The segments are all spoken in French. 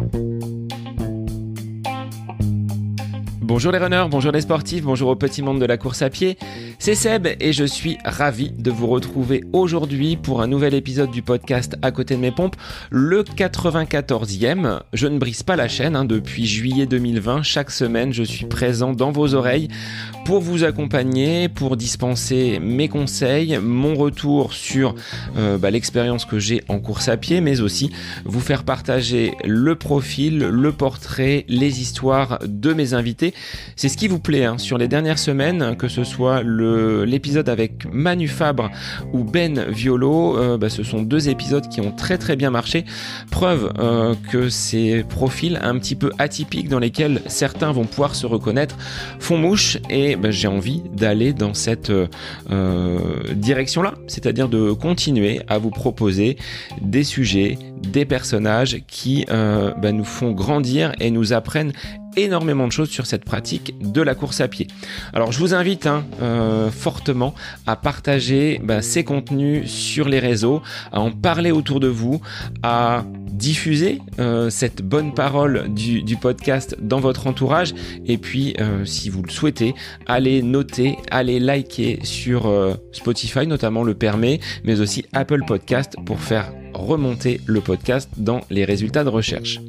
Bye. Bonjour les runners, bonjour les sportifs, bonjour au petit monde de la course à pied. C'est Seb et je suis ravi de vous retrouver aujourd'hui pour un nouvel épisode du podcast À côté de mes pompes, le 94e. Je ne brise pas la chaîne, hein, depuis juillet 2020, chaque semaine je suis présent dans vos oreilles pour vous accompagner, pour dispenser mes conseils, mon retour sur euh, bah, l'expérience que j'ai en course à pied, mais aussi vous faire partager le profil, le portrait, les histoires de mes invités. C'est ce qui vous plaît hein, sur les dernières semaines, que ce soit l'épisode avec Manu Fabre ou Ben Violo, euh, bah, ce sont deux épisodes qui ont très très bien marché. Preuve euh, que ces profils un petit peu atypiques dans lesquels certains vont pouvoir se reconnaître font mouche et bah, j'ai envie d'aller dans cette euh, direction-là, c'est-à-dire de continuer à vous proposer des sujets, des personnages qui bah, nous font grandir et nous apprennent énormément de choses sur cette pratique de la course à pied. Alors je vous invite hein, euh, fortement à partager bah, ces contenus sur les réseaux, à en parler autour de vous, à diffuser euh, cette bonne parole du, podcast dans votre entourage et puis si vous le souhaitez, allez noter, allez liker sur Spotify notamment le permet, mais aussi Apple Podcast pour faire remonter le podcast dans les résultats de recherche.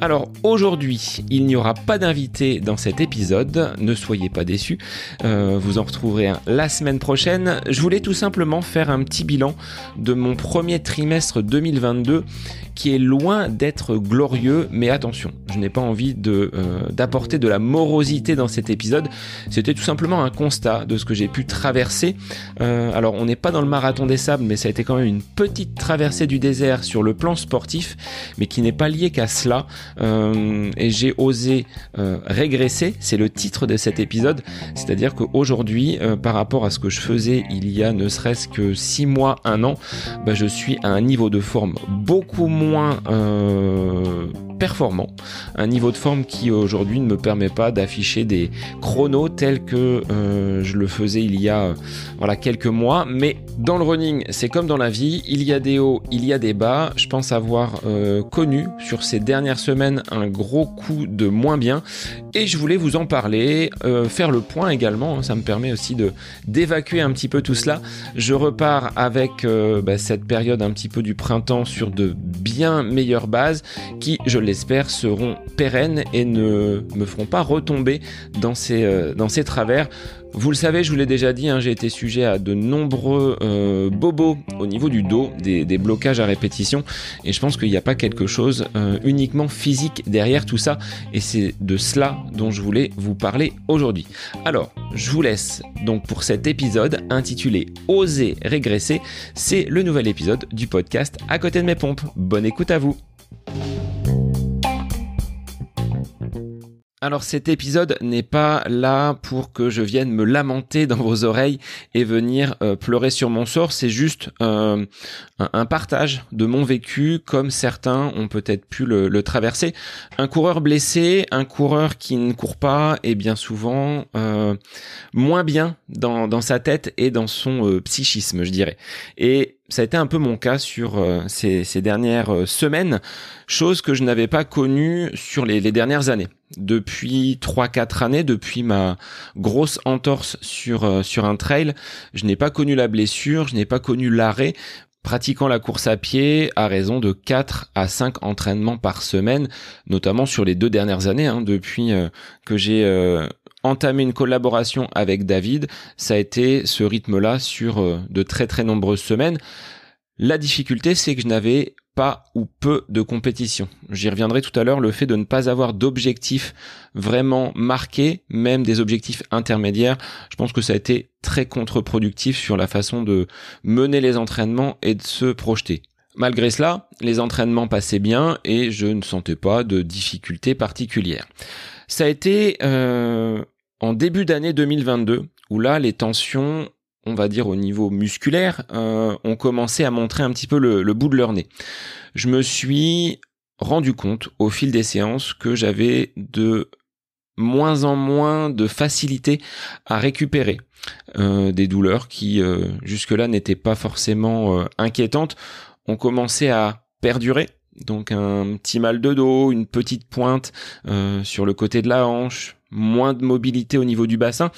Alors aujourd'hui, il n'y aura pas d'invité dans cet épisode, ne soyez pas déçus, euh, vous en retrouverez un la semaine prochaine. Je voulais tout simplement faire un petit bilan de mon premier trimestre 2022 qui est loin d'être glorieux, mais attention, je n'ai pas envie de euh, d'apporter de la morosité dans cet épisode. C'était tout simplement un constat de ce que j'ai pu traverser. Euh, alors on n'est pas dans le marathon des sables, mais ça a été quand même une petite traversée du désert sur le plan sportif, mais qui n'est pas lié qu'à cela. Euh, et j'ai osé régresser, c'est le titre de cet épisode, c'est-à-dire qu'aujourd'hui, par rapport à ce que je faisais il y a ne serait-ce que 6 mois, 1 an, bah, je suis à un niveau de forme beaucoup moins euh, performant, un niveau de forme qui aujourd'hui ne me permet pas d'afficher des chronos tels que euh, je le faisais il y a euh, quelques mois. Mais dans le running, c'est comme dans la vie, il y a des hauts, il y a des bas. Je pense avoir connu sur ces dernières semaines un gros coup de moins bien et je voulais vous en parler, faire le point également. Ça me permet aussi de d'évacuer un petit peu tout cela. Je repars avec bah, cette période un petit peu du printemps sur de bien meilleures bases qui, je l'espère, seront pérennes et ne me feront pas retomber dans ces, euh, dans ces travers vous le savez, je vous l'ai déjà dit, hein, j'ai été sujet à de nombreux euh, bobos au niveau du dos, des, blocages à répétition, et je pense qu'il n'y a pas quelque chose euh, uniquement physique derrière tout ça, et c'est de cela dont je voulais vous parler aujourd'hui. Alors, je vous laisse donc pour cet épisode intitulé Oser régresser, c'est le nouvel épisode du podcast À côté de mes pompes. Bonne écoute à vous. Alors cet épisode n'est pas là pour que je vienne me lamenter dans vos oreilles et venir euh, pleurer sur mon sort, c'est juste euh, un, partage de mon vécu comme certains ont peut-être pu le, traverser. Un coureur blessé, un coureur qui ne court pas est bien souvent euh, moins bien dans, sa tête et dans son psychisme, je dirais. Et ça a été un peu mon cas sur ces, dernières semaines, chose que je n'avais pas connue sur les dernières années depuis 3-4 années, depuis ma grosse entorse sur, euh, sur un trail, je n'ai pas connu la blessure, je n'ai pas connu l'arrêt, pratiquant la course à pied à raison de 4 à 5 entraînements par semaine, notamment sur les deux dernières années, hein, depuis euh, que j'ai euh, entamé une collaboration avec David, ça a été ce rythme-là sur de très très nombreuses semaines. La difficulté, c'est que je n'avais pas ou peu de compétition. J'y reviendrai tout à l'heure, le fait de ne pas avoir d'objectifs vraiment marqués, même des objectifs intermédiaires, je pense que ça a été très contre-productif sur la façon de mener les entraînements et de se projeter. Malgré cela, les entraînements passaient bien et je ne sentais pas de difficultés particulières. Ça a été euh, en début d'année 2022 où là les tensions on va dire au niveau musculaire, euh, ont commencé à montrer un petit peu le, bout de leur nez. Je me suis rendu compte au fil des séances que j'avais de moins en moins de facilité à récupérer euh, des douleurs qui euh, jusque-là n'étaient pas forcément inquiétantes, ont commencé à perdurer donc un petit mal de dos, une petite pointe sur le côté de la hanche, moins de mobilité au niveau du bassin.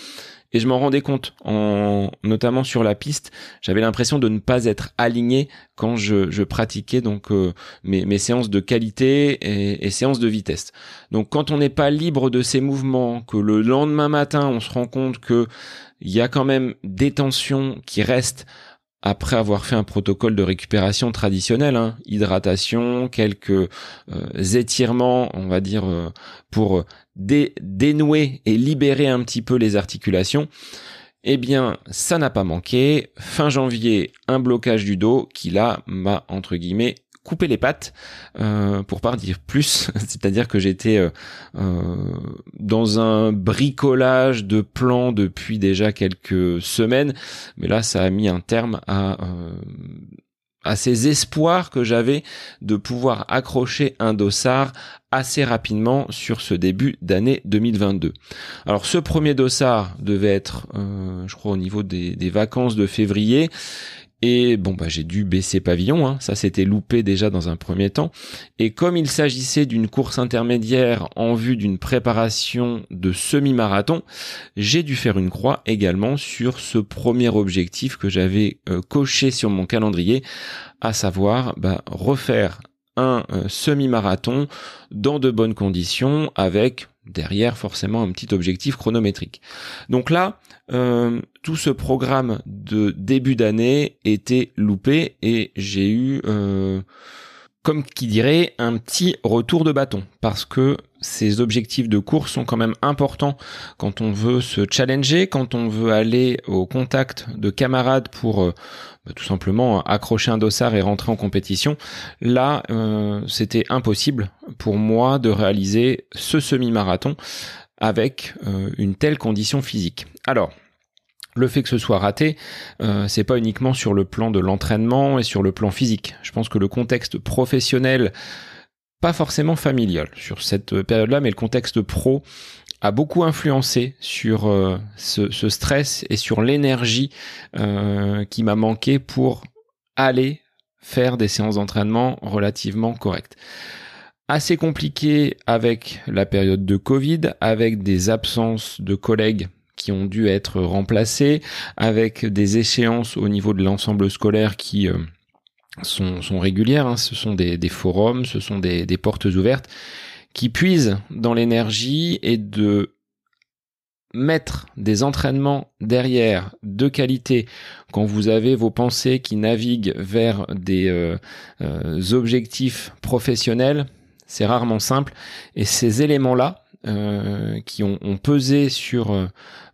Et je m'en rendais compte, en, notamment sur la piste, j'avais l'impression de ne pas être aligné quand je, pratiquais donc euh, mes, séances de qualité et, et, séances de vitesse. Donc quand on n'est pas libre de ces mouvements, que le lendemain matin on se rend compte que il y a quand même des tensions qui restent après avoir fait un protocole de récupération traditionnel, hein, hydratation, quelques euh, étirements, on va dire, euh, pour dénouer et libérer un petit peu les articulations, eh bien, ça n'a pas manqué. Fin janvier, un blocage du dos qui là m'a entre guillemets couper les pattes euh, pour pas dire plus c'est-à-dire que j'étais euh, euh, dans un bricolage de plans depuis déjà quelques semaines mais là ça a mis un terme à à ces espoirs que j'avais de pouvoir accrocher un dossard assez rapidement sur ce début d'année 2022. Alors ce premier dossard devait être, je crois, au niveau des vacances de février. Et bon, bah, j'ai dû baisser pavillon, hein. ça s'était loupé déjà dans un premier temps. Et comme il s'agissait d'une course intermédiaire en vue d'une préparation de semi-marathon, j'ai dû faire une croix également sur ce premier objectif que j'avais euh, coché sur mon calendrier, à savoir bah, refaire un euh, semi-marathon dans de bonnes conditions avec derrière forcément un petit objectif chronométrique. Donc là, euh, tout ce programme de début d'année était loupé et j'ai eu, euh, comme qui dirait, un petit retour de bâton parce que ces objectifs de course sont quand même importants quand on veut se challenger, quand on veut aller au contact de camarades pour euh, bah, tout simplement accrocher un dossard et rentrer en compétition. Là, euh, c'était impossible pour moi de réaliser ce semi-marathon avec euh, une telle condition physique. Alors, le fait que ce soit raté, euh, c'est pas uniquement sur le plan de l'entraînement et sur le plan physique. Je pense que le contexte professionnel, pas forcément familial sur cette période-là, mais le contexte pro a beaucoup influencé sur euh, ce, stress et sur l'énergie euh, qui m'a manqué pour aller faire des séances d'entraînement relativement correctes. Assez compliqué avec la période de Covid, avec des absences de collègues qui ont dû être remplacés, avec des échéances au niveau de l'ensemble scolaire qui euh, sont, régulières. Hein. Ce sont des, forums, ce sont des, portes ouvertes qui puise dans l'énergie et de mettre des entraînements derrière de qualité quand vous avez vos pensées qui naviguent vers des euh, euh, objectifs professionnels, c'est rarement simple. Et ces éléments-là, euh, qui ont, pesé sur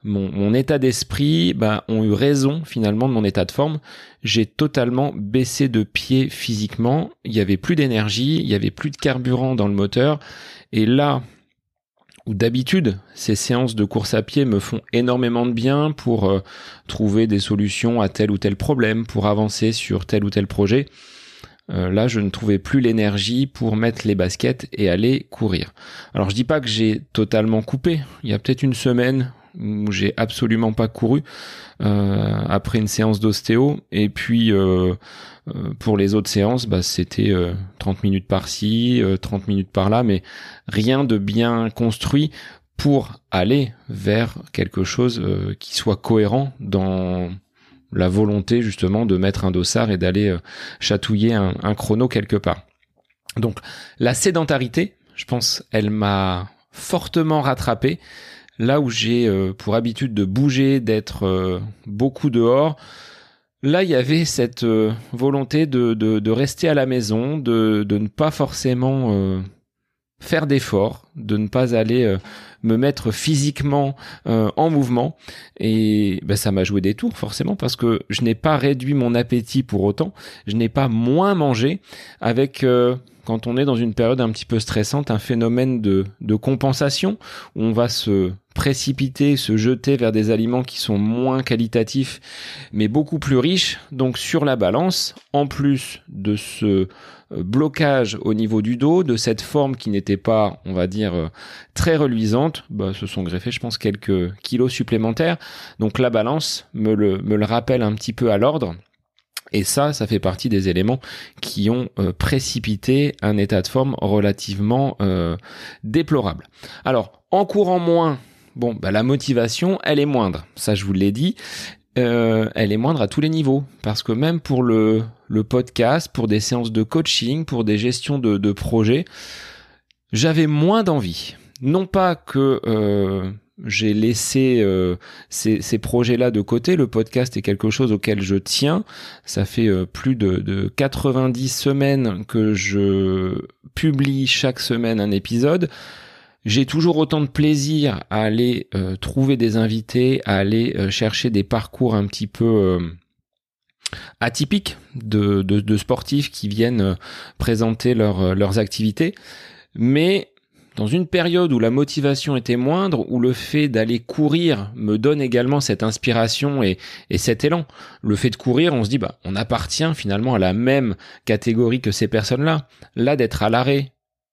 mon, état d'esprit, bah, ont eu raison finalement de mon état de forme. J'ai totalement baissé de pied physiquement. Il y avait plus d'énergie, il y avait plus de carburant dans le moteur et là, où d'habitude, ces séances de course à pied me font énormément de bien pour euh, trouver des solutions à tel ou tel problème, pour avancer sur tel ou tel projet. Euh, là, je ne trouvais plus l'énergie pour mettre les baskets et aller courir. Alors, je dis pas que j'ai totalement coupé. Il y a peut-être une semaine où j'ai absolument pas couru euh, après une séance d'ostéo et puis euh, pour les autres séances bah, c'était 30 minutes par-ci 30 minutes par-là mais rien de bien construit pour aller vers quelque chose qui soit cohérent dans la volonté justement de mettre un dossard et d'aller chatouiller un, chrono quelque part. Donc la sédentarité je pense elle m'a fortement rattrapé. Là où j'ai euh, pour habitude de bouger, d'être euh, beaucoup dehors, là il y avait cette euh, volonté de, de, rester à la maison, de, de ne pas forcément faire d'efforts, de ne pas aller me mettre physiquement en mouvement. Et ben, ça m'a joué des tours forcément parce que je n'ai pas réduit mon appétit pour autant, je n'ai pas moins mangé avec quand on est dans une période un petit peu stressante, un phénomène de, de compensation où on va se précipiter, se jeter vers des aliments qui sont moins qualitatifs mais beaucoup plus riches. Donc sur la balance, en plus de ce euh, blocage au niveau du dos, de cette forme qui n'était pas, on va dire, euh, très reluisante, bah, se sont greffés, je pense, quelques kilos supplémentaires. Donc la balance me le, me le rappelle un petit peu à l'ordre. Et ça, ça fait partie des éléments qui ont précipité un état de forme relativement déplorable. Alors, en courant moins, bon, bah, la motivation, elle est moindre. Ça, je vous l'ai dit. Euh, elle est moindre à tous les niveaux. Parce que même pour le, podcast, pour des séances de coaching, pour des gestions de, projets, j'avais moins d'envie. Non pas que euh, j'ai laissé euh, ces, ces projets-là de côté. Le podcast est quelque chose auquel je tiens. Ça fait euh, plus de, de 90 semaines que je publie chaque semaine un épisode. J'ai toujours autant de plaisir à aller euh, trouver des invités, à aller euh, chercher des parcours un petit peu euh, atypiques de, de, sportifs qui viennent présenter leurs activités. Mais dans une période où la motivation était moindre, où le fait d'aller courir me donne également cette inspiration et, et, cet élan. Le fait de courir, on se dit, bah, on appartient finalement à la même catégorie que ces personnes-là. Là, d'être à l'arrêt,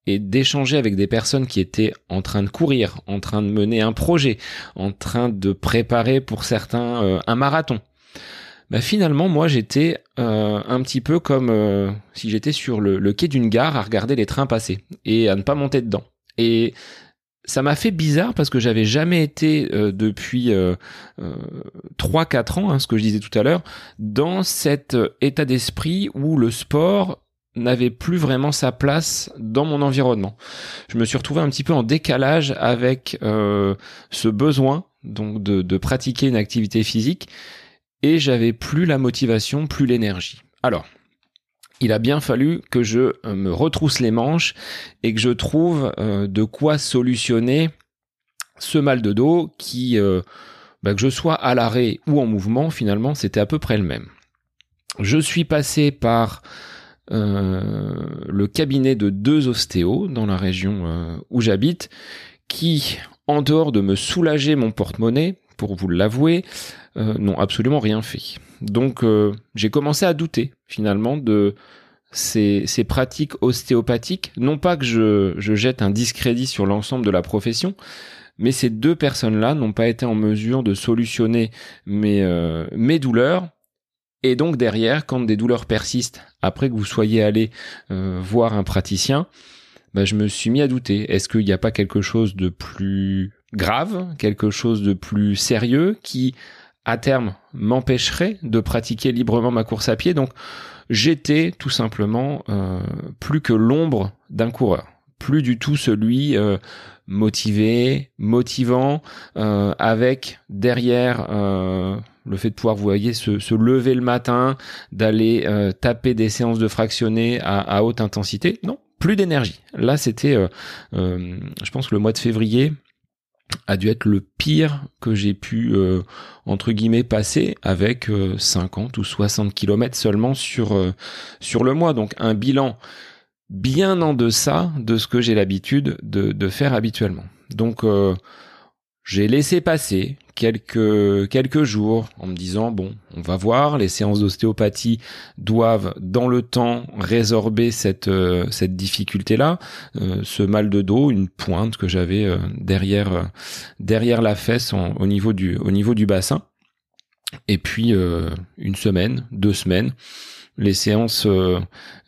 et d'échanger avec des personnes qui étaient en train de courir, en train de mener un projet, en train de préparer pour certains euh, un marathon. Bah finalement, moi, j'étais euh, un petit peu comme euh, si j'étais sur le, quai d'une gare à regarder les trains passer et à ne pas monter dedans. Et ça m'a fait bizarre parce que j'avais jamais été depuis euh, 3-4 ans, hein, ce que je disais tout à l'heure, dans cet état d'esprit où le sport n'avait plus vraiment sa place dans mon environnement. Je me suis retrouvé un petit peu en décalage avec euh, ce besoin donc de, de pratiquer une activité physique et j'avais plus la motivation, plus l'énergie. Alors, il a bien fallu que je euh, me retrousse les manches et que je trouve euh, de quoi solutionner ce mal de dos qui, bah, que je sois à l'arrêt ou en mouvement, finalement, c'était à peu près le même. Je suis passé par euh, le cabinet de deux ostéos dans la région euh, où j'habite, qui, en dehors de me soulager mon porte-monnaie, pour vous l'avouer, euh, n'ont absolument rien fait. Donc j'ai commencé à douter finalement de ces, pratiques ostéopathiques. Non pas que je, je jette un discrédit sur l'ensemble de la profession, mais ces deux personnes-là n'ont pas été en mesure de solutionner mes, mes douleurs et donc derrière, quand des douleurs persistent, après que vous soyez allé euh, voir un praticien, bah, je me suis mis à douter. Est-ce qu'il n'y a pas quelque chose de plus grave, quelque chose de plus sérieux qui, à terme, m'empêcherait de pratiquer librement ma course à pied Donc j'étais tout simplement euh, plus que l'ombre d'un coureur plus du tout celui euh, motivé, motivant, euh, avec derrière le fait de pouvoir, vous voyez, se, lever le matin, d'aller taper des séances de fractionnés à, haute intensité. Non, plus d'énergie. Là, c'était, je pense, le mois de février a dû être le pire que j'ai pu entre guillemets passer avec 50 ou 60 kilomètres seulement sur sur le mois donc un bilan bien en deçà de ce que j'ai l'habitude de, faire habituellement. Donc euh, j'ai laissé passer quelques quelques jours en me disant bon on va voir les séances d'ostéopathie doivent dans le temps résorber cette euh, cette difficulté là euh, ce mal de dos une pointe que j'avais derrière derrière la fesse au niveau du au niveau du bassin. Et puis une semaine deux semaines les séances, euh,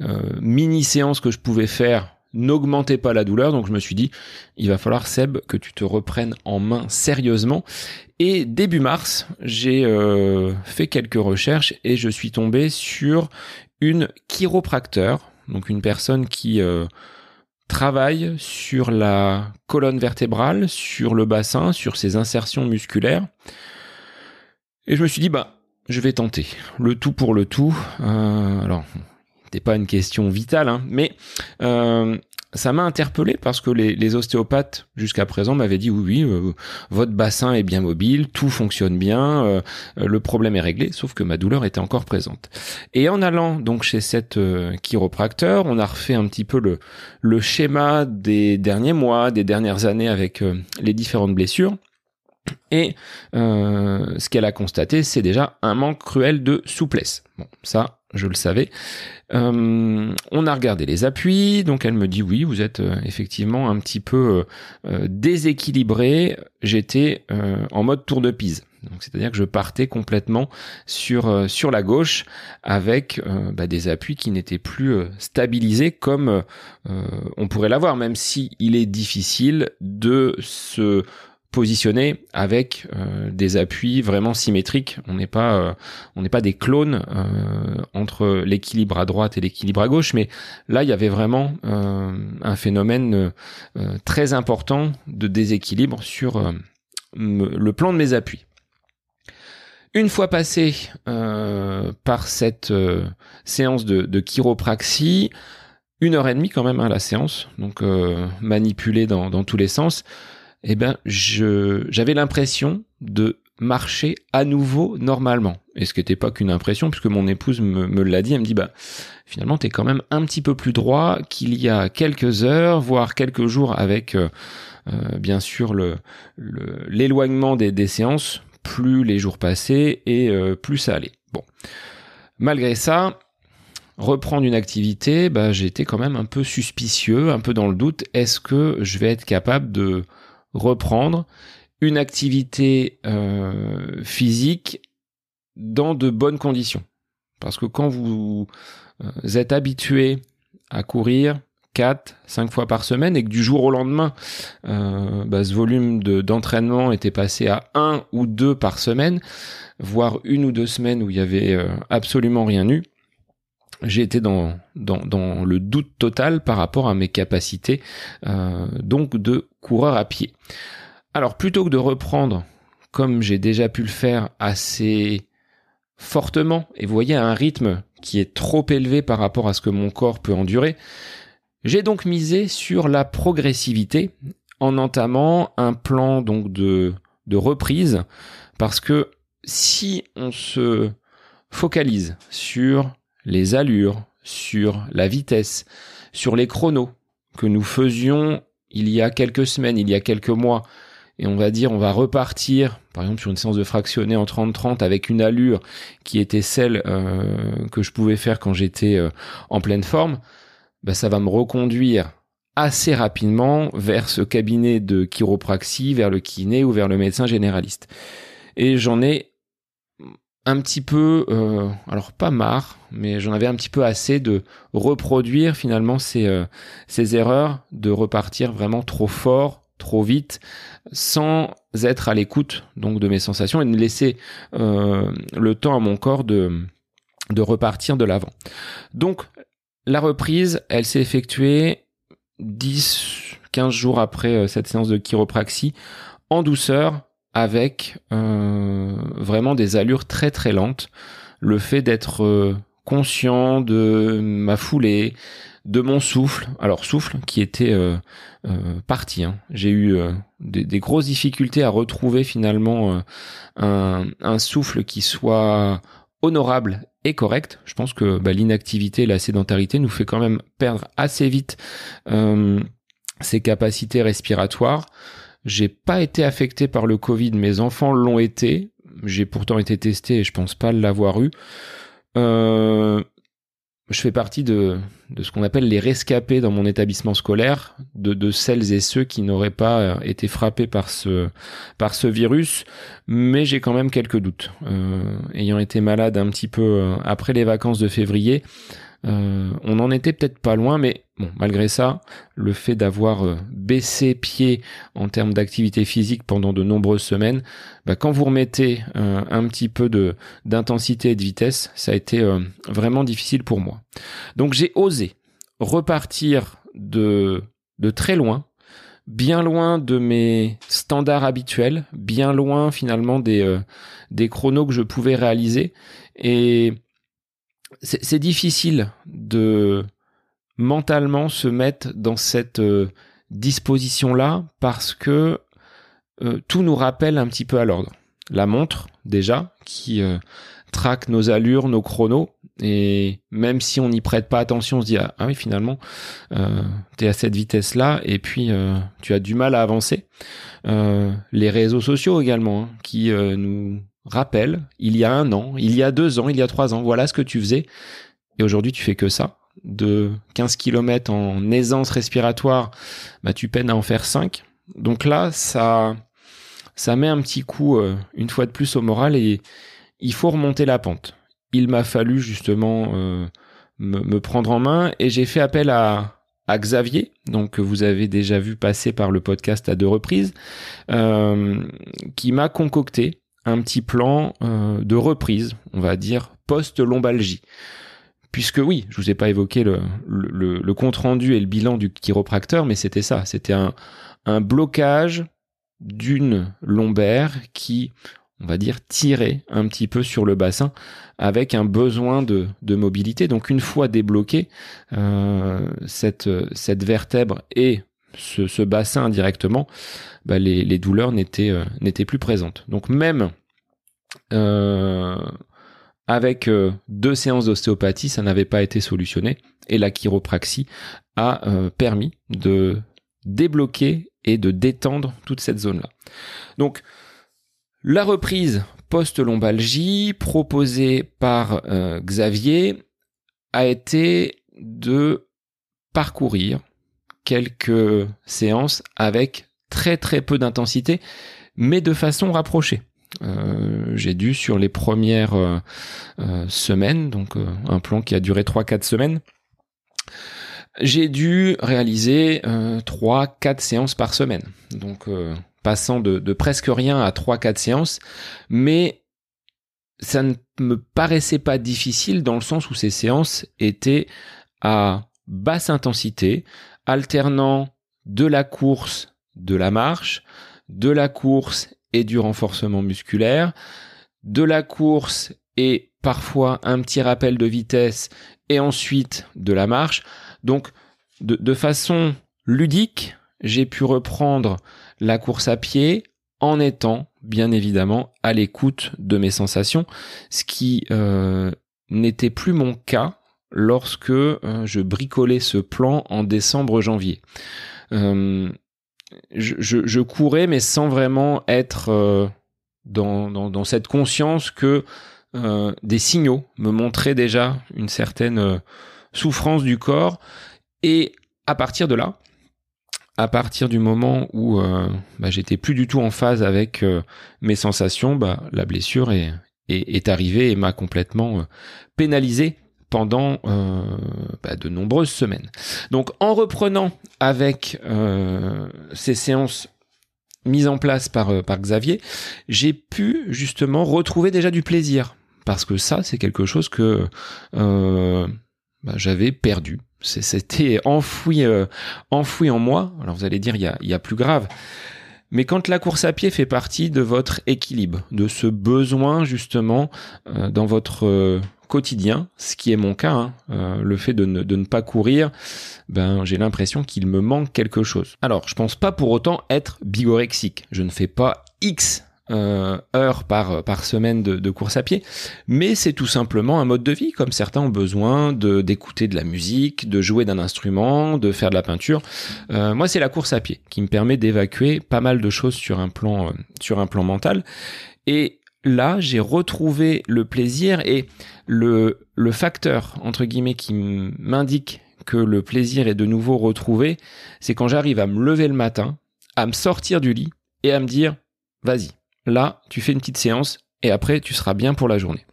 euh, mini séances que je pouvais faire n'augmentaient pas la douleur. Donc je me suis dit, il va falloir Seb que tu te reprennes en main sérieusement. Et début mars, j'ai euh, fait quelques recherches et je suis tombé sur une chiropracteur, donc une personne qui travaille sur la colonne vertébrale, sur le bassin, sur ses insertions musculaires. Et je me suis dit, bah je vais tenter. Le tout pour le tout. Euh, alors, c'était pas une question vitale, hein, mais euh, ça m'a interpellé parce que les, ostéopathes jusqu'à présent m'avaient dit oui, oui, euh, votre bassin est bien mobile, tout fonctionne bien, le problème est réglé, sauf que ma douleur était encore présente. Et en allant donc chez cette chiropracteur, on a refait un petit peu le schéma des derniers mois, des dernières années avec les différentes blessures. Et euh, ce qu'elle a constaté, c'est déjà un manque cruel de souplesse. Bon, ça, je le savais. Euh, on a regardé les appuis, donc elle me dit oui, vous êtes euh, effectivement un petit peu déséquilibré. J'étais en mode tour de pise. Donc c'est-à-dire que je partais complètement sur sur la gauche avec bah, des appuis qui n'étaient plus stabilisés comme on pourrait l'avoir, même si il est difficile de se positionner avec euh, des appuis vraiment symétriques. On n'est pas euh, on n'est pas des clones euh, entre l'équilibre à droite et l'équilibre à gauche, mais là il y avait vraiment un phénomène très important de déséquilibre sur le plan de mes appuis. Une fois passé par cette séance de, de, chiropraxie, une heure et demie quand même à hein, la séance, donc manipulée dans, dans tous les sens eh ben, j'avais l'impression de marcher à nouveau normalement. Et ce qui n'était pas qu'une impression, puisque mon épouse me, l'a dit, elle me dit, bah, finalement, tu es quand même un petit peu plus droit qu'il y a quelques heures, voire quelques jours avec, euh, euh, bien sûr, le, l'éloignement des, des, séances, plus les jours passaient et euh, plus ça allait. Bon. Malgré ça, reprendre une activité, bah, j'étais quand même un peu suspicieux, un peu dans le doute. Est-ce que je vais être capable de reprendre une activité euh, physique dans de bonnes conditions. Parce que quand vous euh, êtes habitué à courir 4, 5 fois par semaine et que du jour au lendemain, euh, bah, ce volume d'entraînement était passé à 1 ou 2 par semaine, voire une ou deux semaines où il y avait absolument rien eu, j'ai été dans, dans, dans, le doute total par rapport à mes capacités euh, donc de coureur à pied. Alors plutôt que de reprendre comme j'ai déjà pu le faire assez fortement, et vous voyez un rythme qui est trop élevé par rapport à ce que mon corps peut endurer, j'ai donc misé sur la progressivité en entamant un plan donc de, de reprise parce que si on se focalise sur les allures, sur la vitesse, sur les chronos que nous faisions il y a quelques semaines, il y a quelques mois, et on va dire on va repartir, par exemple sur une séance de fractionné en 30-30 avec une allure qui était celle euh, que je pouvais faire quand j'étais euh, en pleine forme, bah, ça va me reconduire assez rapidement vers ce cabinet de chiropraxie, vers le kiné ou vers le médecin généraliste. Et j'en ai un petit peu, euh, alors pas marre, mais j'en avais un petit peu assez de reproduire finalement ces, euh, ces erreurs, de repartir vraiment trop fort, trop vite, sans être à l'écoute donc de mes sensations et de laisser euh, le temps à mon corps de, de repartir de l'avant. Donc la reprise, elle s'est effectuée 10, 15 jours après cette séance de chiropraxie en douceur, avec euh, vraiment des allures très très lentes. Le fait d'être euh, conscient de ma foulée, de mon souffle, alors souffle qui était euh, parti. Hein. J'ai eu des, grosses difficultés à retrouver finalement un, un, souffle qui soit honorable et correct. Je pense que bah, l'inactivité, la sédentarité nous fait quand même perdre assez vite ses capacités respiratoires. J'ai pas été affecté par le Covid, mes enfants l'ont été. J'ai pourtant été testé et je pense pas l'avoir eu. Euh, je fais partie de, de ce qu'on appelle les rescapés dans mon établissement scolaire, de, de celles et ceux qui n'auraient pas euh, été frappés par ce, par ce virus, mais j'ai quand même quelques doutes. Euh, ayant été malade un petit peu après les vacances de février, euh, on en était peut-être pas loin, mais bon, malgré ça, le fait d'avoir euh, baissé pied en termes d'activité physique pendant de nombreuses semaines, bah, quand vous remettez euh, un petit peu de d'intensité et de vitesse, ça a été vraiment difficile pour moi. Donc j'ai osé repartir de de très loin, bien loin de mes standards habituels, bien loin finalement des des chronos que je pouvais réaliser et c'est difficile de mentalement se mettre dans cette euh, disposition-là parce que euh, tout nous rappelle un petit peu à l'ordre. La montre, déjà, qui euh, traque nos allures, nos chronos, et même si on n'y prête pas attention, on se dit ah, ah oui finalement tu es à cette vitesse là et puis tu as du mal à avancer. les réseaux sociaux également hein, qui nous rappelle, il y a un an, il y a deux ans, il y a trois ans, voilà ce que tu faisais. Et aujourd'hui, tu fais que ça. De 15 km en aisance respiratoire, bah, tu peines à en faire 5. Donc là, ça, ça met un petit coup une fois de plus au moral et il faut remonter la pente. Il m'a fallu justement me, prendre en main et j'ai fait appel à, Xavier, donc que vous avez déjà vu passer par le podcast à deux reprises, qui m'a concocté un petit plan de reprise, on va dire, post-lombalgie puisque oui, je vous ai pas évoqué le, le, compte rendu et le bilan du chiropracteur, mais c'était ça, c'était un, un blocage d'une lombaire qui, on va dire, tirait un petit peu sur le bassin avec un besoin de, de mobilité. Donc une fois débloqué, euh, cette, cette vertèbre et ce, bassin indirectement, bah les, douleurs n'étaient euh, n'étaient plus présentes. Donc même euh, avec euh, deux séances d'ostéopathie, ça n'avait pas été solutionné et la chiropraxie a permis de débloquer et de détendre toute cette zone-là. Donc, la reprise post-lombalgie proposée par Xavier a été de parcourir quelques séances avec très très peu d'intensité, mais de façon rapprochée. Euh, j'ai dû sur les premières euh, euh, semaines, donc un plan qui a duré 3-4 semaines, j'ai dû réaliser 3-4 séances par semaine. Donc passant de, de, presque rien à 3-4 séances, mais ça ne me paraissait pas difficile dans le sens où ces séances étaient à basse intensité, alternant de la course, de la marche, de la course et du renforcement musculaire, de la course et parfois un petit rappel de vitesse et ensuite de la marche. Donc de, façon ludique, j'ai pu reprendre la course à pied en étant bien évidemment à l'écoute de mes sensations, ce qui euh, n'était plus mon cas lorsque euh, je bricolais ce plan en décembre-janvier. Euh, je, courais, mais sans vraiment être euh, dans, cette conscience que des signaux me montraient déjà une certaine souffrance du corps. Et à partir de là, à partir du moment où bah, j'étais plus du tout en phase avec mes sensations, bah, la blessure est arrivée et m'a complètement pénalisé pendant euh, bah, de nombreuses semaines. Donc en reprenant avec euh, ces séances mises en place par, euh, par Xavier, j'ai pu justement retrouver déjà du plaisir. Parce que ça, c'est quelque chose que bah, j'avais perdu. C'était enfoui, enfoui en moi. Alors vous allez dire, il y a, y a plus grave. Mais quand la course à pied fait partie de votre équilibre, de ce besoin justement dans votre quotidien, ce qui est mon cas, hein. euh, le fait de ne, pas courir, ben j'ai l'impression qu'il me manque quelque chose. Alors, je pense pas pour autant être bigorexique. Je ne fais pas X euh, heures par, semaine de, course à pied, mais c'est tout simplement un mode de vie, comme certains ont besoin de d'écouter de la musique, de jouer d'un instrument, de faire de la peinture. Euh, moi, c'est la course à pied qui me permet d'évacuer pas mal de choses sur un plan sur un plan mental. Et là, j'ai retrouvé le plaisir et le, le facteur, entre guillemets, qui m'indique que le plaisir est de nouveau retrouvé, c'est quand j'arrive à me lever le matin, à me sortir du lit et à me dire, vas-y, là, tu fais une petite séance et après, tu seras bien pour la journée.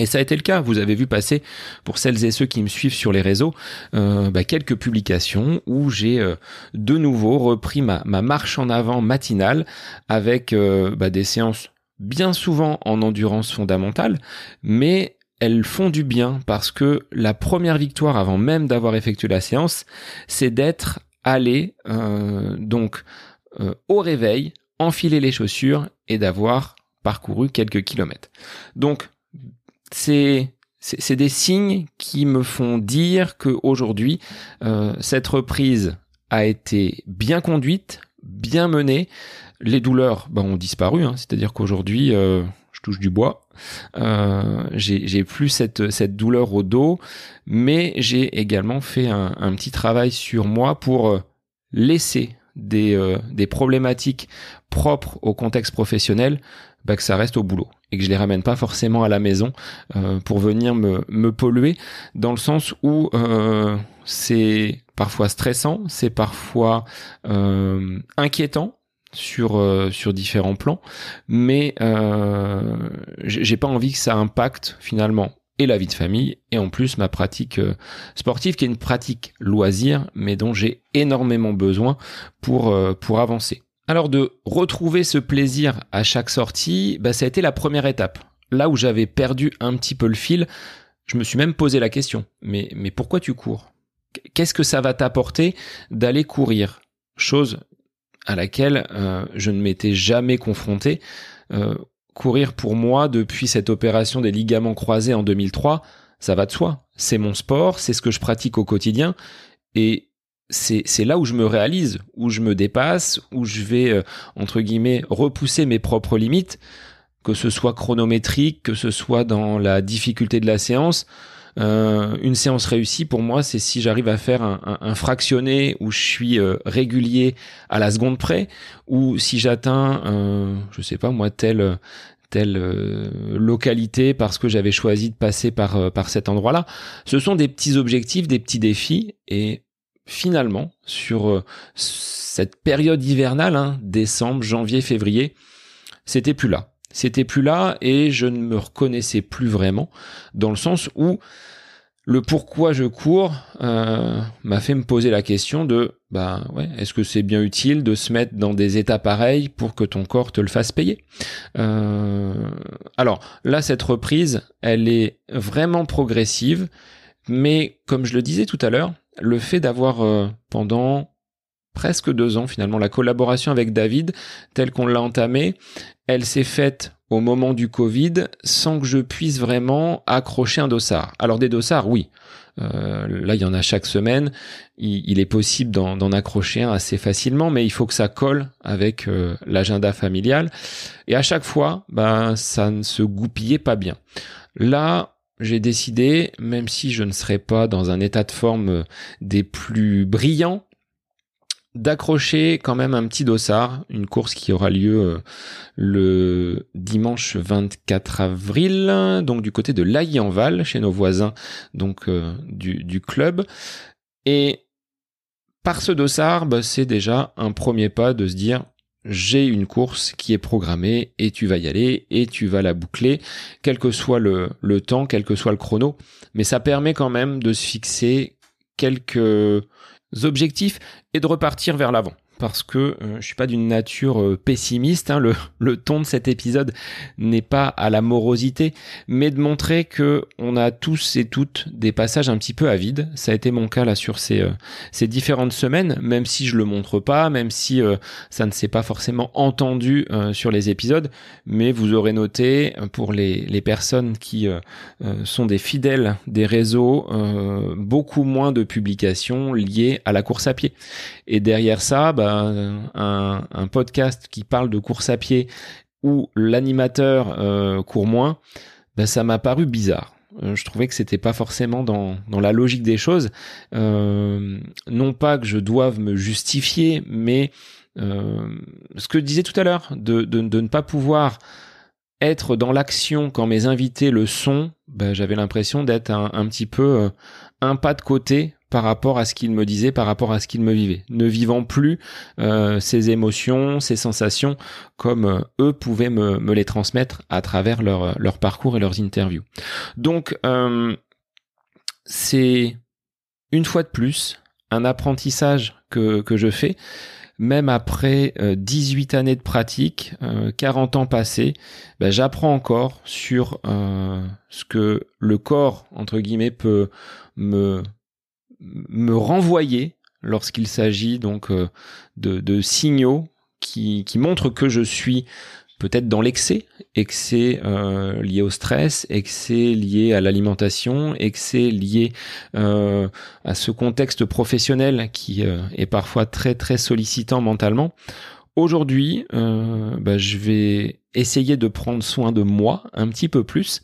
Et ça a été le cas. Vous avez vu passer, pour celles et ceux qui me suivent sur les réseaux, euh, bah, quelques publications où j'ai euh, de nouveau repris ma, ma, marche en avant matinale avec euh, bah, des séances bien souvent en endurance fondamentale, mais elles font du bien parce que la première victoire avant même d'avoir effectué la séance, c'est d'être allé euh, donc euh, au réveil, enfiler les chaussures et d'avoir parcouru quelques kilomètres. Donc c'est des signes qui me font dire que aujourd'hui euh, cette reprise a été bien conduite, bien menée, les douleurs bah, ont disparu, hein. c'est-à-dire qu'aujourd'hui, euh, je touche du bois, euh, j'ai plus cette, cette douleur au dos, mais j'ai également fait un, petit travail sur moi pour euh, laisser des, des problématiques propres au contexte professionnel, bah, que ça reste au boulot et que je les ramène pas forcément à la maison pour venir me, me polluer, dans le sens où c'est parfois stressant, c'est parfois inquiétant sur sur différents plans, mais euh, j'ai pas envie que ça impacte finalement et la vie de famille et en plus ma pratique sportive qui est une pratique loisir mais dont j'ai énormément besoin pour pour avancer. Alors de retrouver ce plaisir à chaque sortie, bah, ça a été la première étape. Là où j'avais perdu un petit peu le fil, je me suis même posé la question, mais, mais pourquoi tu cours? Qu'est-ce que ça va t'apporter d'aller courir? Chose à laquelle euh, je ne m'étais jamais confronté. Euh, courir pour moi depuis cette opération des ligaments croisés en 2003, ça va de soi. C'est mon sport, c'est ce que je pratique au quotidien. Et c'est là où je me réalise, où je me dépasse, où je vais, euh, entre guillemets, repousser mes propres limites, que ce soit chronométrique, que ce soit dans la difficulté de la séance. Euh, une séance réussie, pour moi, c'est si j'arrive à faire un, un, fractionné où je suis euh, régulier à la seconde près, ou si j'atteins, euh, je sais pas moi, telle telle localité parce que j'avais choisi de passer par par cet endroit-là. Ce sont des petits objectifs, des petits défis, et finalement, sur euh, cette période hivernale, hein, décembre, janvier, février, c'était plus là. C'était plus là et je ne me reconnaissais plus vraiment dans le sens où le pourquoi je cours euh, m'a fait me poser la question de bah ouais est-ce que c'est bien utile de se mettre dans des états pareils pour que ton corps te le fasse payer? Euh, alors là cette reprise elle est vraiment progressive mais comme je le disais tout à l'heure le fait d'avoir euh, pendant presque deux ans finalement la collaboration avec David telle qu'on l'a entamée, elle s'est faite au moment du Covid sans que je puisse vraiment accrocher un dossard. Alors des dossards, oui. Euh, là, il y en a chaque semaine. Il, est possible d'en accrocher un assez facilement, mais il faut que ça colle avec euh, l'agenda familial. Et à chaque fois, ben, ça ne se goupillait pas bien. Là, j'ai décidé, même si je ne serai pas dans un état de forme euh, des plus brillants, d'accrocher quand même un petit dossard, une course qui aura lieu euh, le dimanche 24 avril, donc du côté de Lailly-en-Val, chez nos voisins donc euh, du, club. Et par ce dossard, bah, c'est déjà un premier pas de se dire j'ai une course qui est programmée et tu vas y aller et tu vas la boucler, quel que soit le, le temps, quel que soit le chrono. Mais ça permet quand même de se fixer quelques objectifs et de repartir vers l'avant parce que euh, je suis pas d'une nature euh, pessimiste. Hein. Le, le, ton de cet épisode n'est pas à la morosité, mais de montrer que on a tous et toutes des passages un petit peu à vide. Ça a été mon cas là sur ces, euh, ces différentes semaines, même si je le montre pas, même si ça ne s'est pas forcément entendu sur les épisodes, mais vous aurez noté pour les, les personnes qui sont des fidèles des réseaux, beaucoup moins de publications liées à la course à pied. Et derrière ça, bah, un, podcast qui parle de course à pied où l'animateur euh, court moins, ben, ça m'a paru bizarre. Euh, je trouvais que c'était pas forcément dans, la logique des choses. Euh, non pas que je doive me justifier, mais ce que je disais tout à l'heure, de, ne pas pouvoir être dans l'action quand mes invités le sont, ben, j'avais l'impression d'être un, petit peu un pas de côté par rapport à ce qu'il me disait, par rapport à ce qu'il me vivait, ne vivant plus euh, ses émotions, ses sensations comme euh, eux pouvaient me, les transmettre à travers leur, leur parcours et leurs interviews. Donc euh, c'est une fois de plus un apprentissage que, que je fais, même après 18 années de pratique, 40 ans passés, ben, j'apprends encore sur ce que le corps, entre guillemets, peut me me renvoyer lorsqu'il s'agit donc euh, de, signaux qui, qui, montrent que je suis peut-être dans l'excès, excès euh, lié au stress, excès lié à l'alimentation, excès lié euh, à ce contexte professionnel qui est parfois très très sollicitant mentalement. Aujourd'hui, bah, je vais essayer de prendre soin de moi un petit peu plus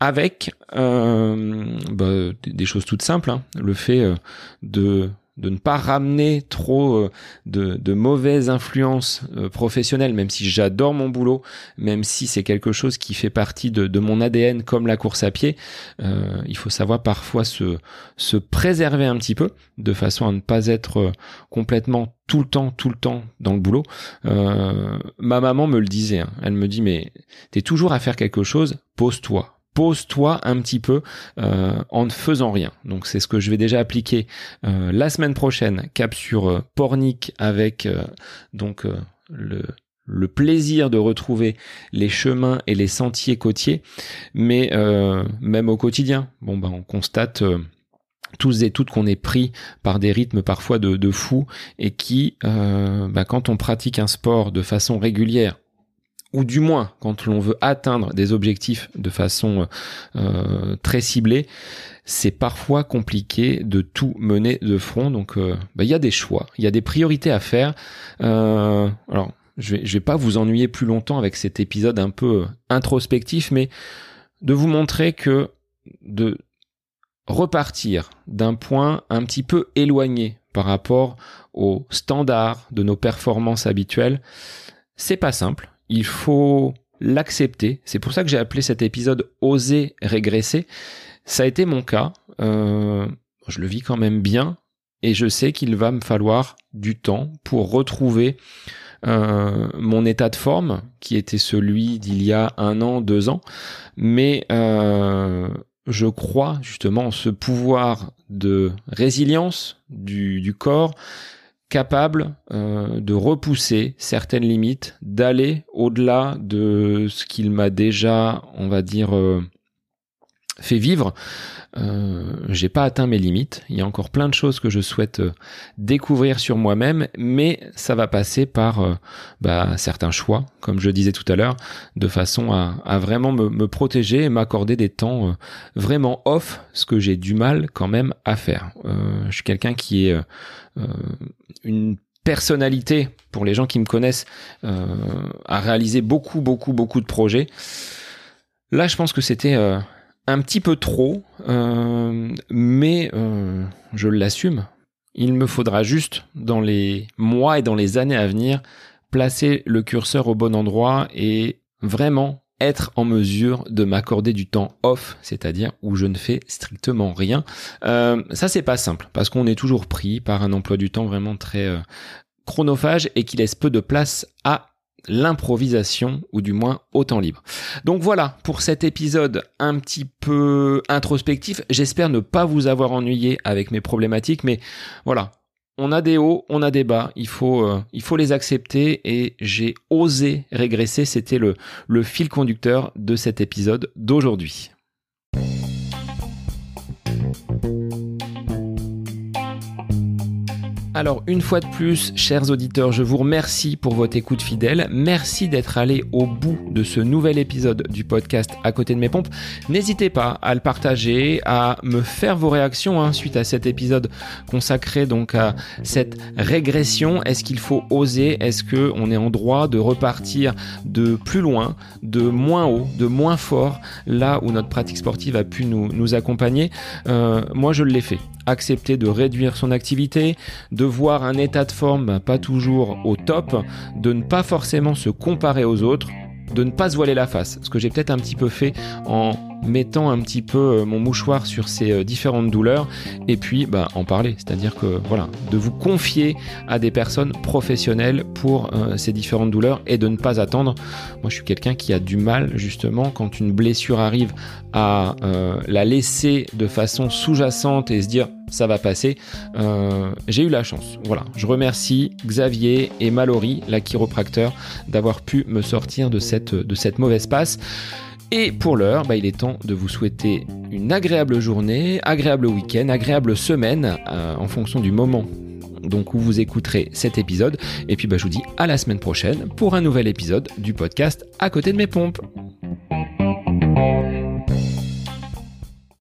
avec euh, bah, des choses toutes simples. Hein. Le fait euh, de de ne pas ramener trop euh, de, mauvaises influences euh, professionnelles, même si j'adore mon boulot, même si c'est quelque chose qui fait partie de, mon ADN comme la course à pied, euh, il faut savoir parfois se, se préserver un petit peu de façon à ne pas être complètement tout le temps, tout le temps dans le boulot. ma maman me le disait, hein. elle me dit mais t'es toujours à faire quelque chose, pose-toi, pose-toi un petit peu euh, en ne faisant rien. Donc c'est ce que je vais déjà appliquer euh, la semaine prochaine, cap sur euh, Pornic avec donc le plaisir de retrouver les chemins et les sentiers côtiers, mais même au quotidien, bon ben on constate tous et toutes qu'on est pris par des rythmes parfois de, de fou et qui, ben, quand on pratique un sport de façon régulière, ou du moins quand l'on veut atteindre des objectifs de façon euh, très ciblée, c'est parfois compliqué de tout mener de front. Donc euh, bah, il y a des choix, il y a des priorités à faire. Euh, alors je vais, je vais pas vous ennuyer plus longtemps avec cet épisode un peu introspectif, mais de vous montrer que de repartir d'un point un petit peu éloigné par rapport aux standards de nos performances habituelles, c'est pas simple il faut l'accepter. C'est pour ça que j'ai appelé cet épisode Oser régresser. Ça a été mon cas. Euh, je le vis quand même bien et je sais qu'il va me falloir du temps pour retrouver euh, mon état de forme qui était celui d'il y a un an, deux ans. Mais euh, je crois justement en ce pouvoir de résilience du, du corps capable euh, de repousser certaines limites, d'aller au-delà de ce qu'il m'a déjà, on va dire, euh, fait vivre. Euh, j'ai pas atteint mes limites. Il y a encore plein de choses que je souhaite euh, découvrir sur moi-même, mais ça va passer par bah, certains choix, comme je disais tout à l'heure, de façon à, à vraiment me, me, protéger et m'accorder des temps vraiment off, ce que j'ai du mal quand même à faire. je suis quelqu'un qui est une personnalité pour les gens qui me connaissent à réaliser beaucoup beaucoup beaucoup de projets. Là, je pense que c'était un petit peu trop, euh, mais euh, je l'assume. Il me faudra juste, dans les mois et dans les années à venir, placer le curseur au bon endroit et vraiment être en mesure de m'accorder du temps off, c'est-à-dire où je ne fais strictement rien. Euh, ça c'est pas simple parce qu'on est toujours pris par un emploi du temps vraiment très chronophage et qui laisse peu de place à l'improvisation ou du moins au temps libre. Donc voilà pour cet épisode un petit peu introspectif. J'espère ne pas vous avoir ennuyé avec mes problématiques, mais voilà. On a des hauts, on a des bas, il faut, euh, il faut les accepter. Et j'ai osé régresser, c'était le, le fil conducteur de cet épisode d'aujourd'hui. Alors une fois de plus, chers auditeurs, je vous remercie pour votre écoute fidèle. Merci d'être allé au bout de ce nouvel épisode du podcast À côté de mes pompes. N'hésitez pas à le partager, à me faire vos réactions hein, suite à cet épisode consacré donc à cette régression. Est-ce qu'il faut oser? Est-ce que on est en droit de repartir de plus loin, de moins haut, de moins fort, là où notre pratique sportive a pu nous, accompagner? Euh, Moi, je l'ai fait accepter de réduire son activité, de voir un état de forme pas toujours au top, de ne pas forcément se comparer aux autres, de ne pas se voiler la face, ce que j'ai peut-être un petit peu fait en mettant un petit peu euh, mon mouchoir sur ces euh, différentes douleurs et puis bah, en parler. C'est-à-dire que voilà, de vous confier à des personnes professionnelles pour euh, ces différentes douleurs et de ne pas attendre. Moi, je suis quelqu'un qui a du mal justement quand une blessure arrive à la laisser de façon sous-jacente et se dire ça va passer. j'ai eu la chance. Voilà, je remercie Xavier et Mallory, la chiropracteur, d'avoir pu me sortir de cette, de cette mauvaise passe. Et pour l'heure, bah, il est temps de vous souhaiter une agréable journée, agréable week-end, agréable semaine, euh, en fonction du moment donc où vous écouterez cet épisode. Et puis bah, je vous dis à la semaine prochaine pour un nouvel épisode du podcast À côté de mes pompes.